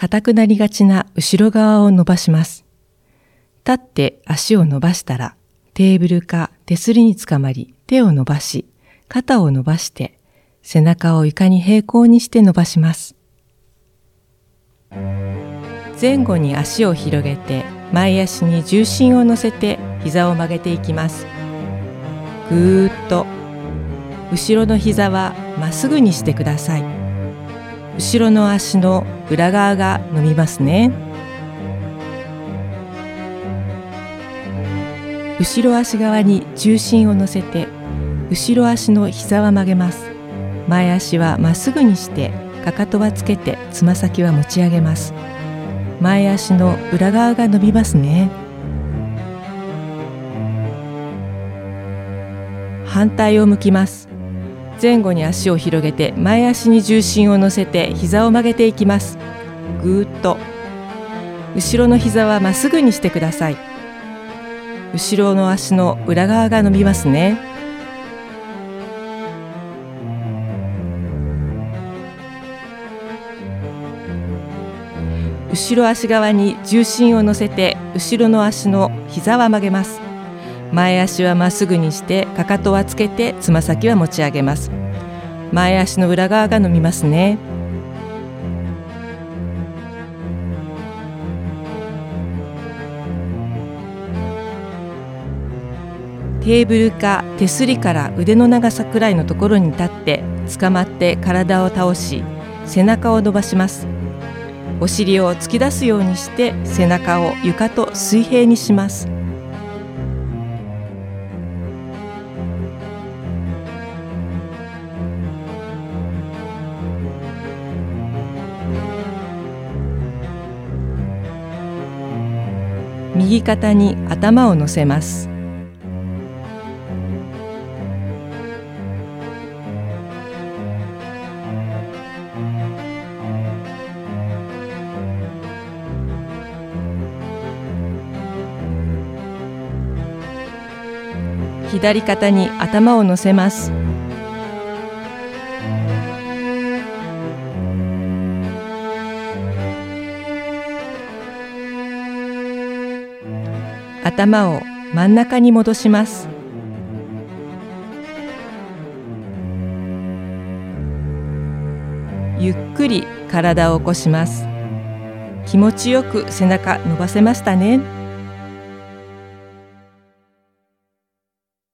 硬くなりがちな後ろ側を伸ばします。立って足を伸ばしたら、テーブルか手すりにつかまり手を伸ばし、肩を伸ばして、背中を床に平行にして伸ばします。前後に足を広げて前足に重心を乗せて膝を曲げていきますぐーっと後ろの膝はまっすぐにしてください後ろの足の裏側が伸びますね。後ろ足側に重心を乗せて後ろ足の膝は曲げます。前足はまっすぐにしてかかとはつけてつま先は持ち上げます。前足の裏側が伸びますね。反対を向きます。前後に足を広げて前足に重心を乗せて膝を曲げていきます。ぐーっと。後ろの膝はまっすぐにしてください。後ろの足の裏側が伸びますね。後ろ足側に重心を乗せて後ろの足の膝は曲げます。前足はまっすぐにしてかかとはつけてつま先は持ち上げます。前足の裏側が伸びますね。テーブルか手すりから腕の長さくらいのところに立って捕まって体を倒し背中を伸ばします。お尻を突き出すようにして背中を床と水平にします。右肩に頭を乗せます。左肩に頭を乗せます。頭を真ん中に戻します。ゆっくり体を起こします。気持ちよく背中伸ばせましたね。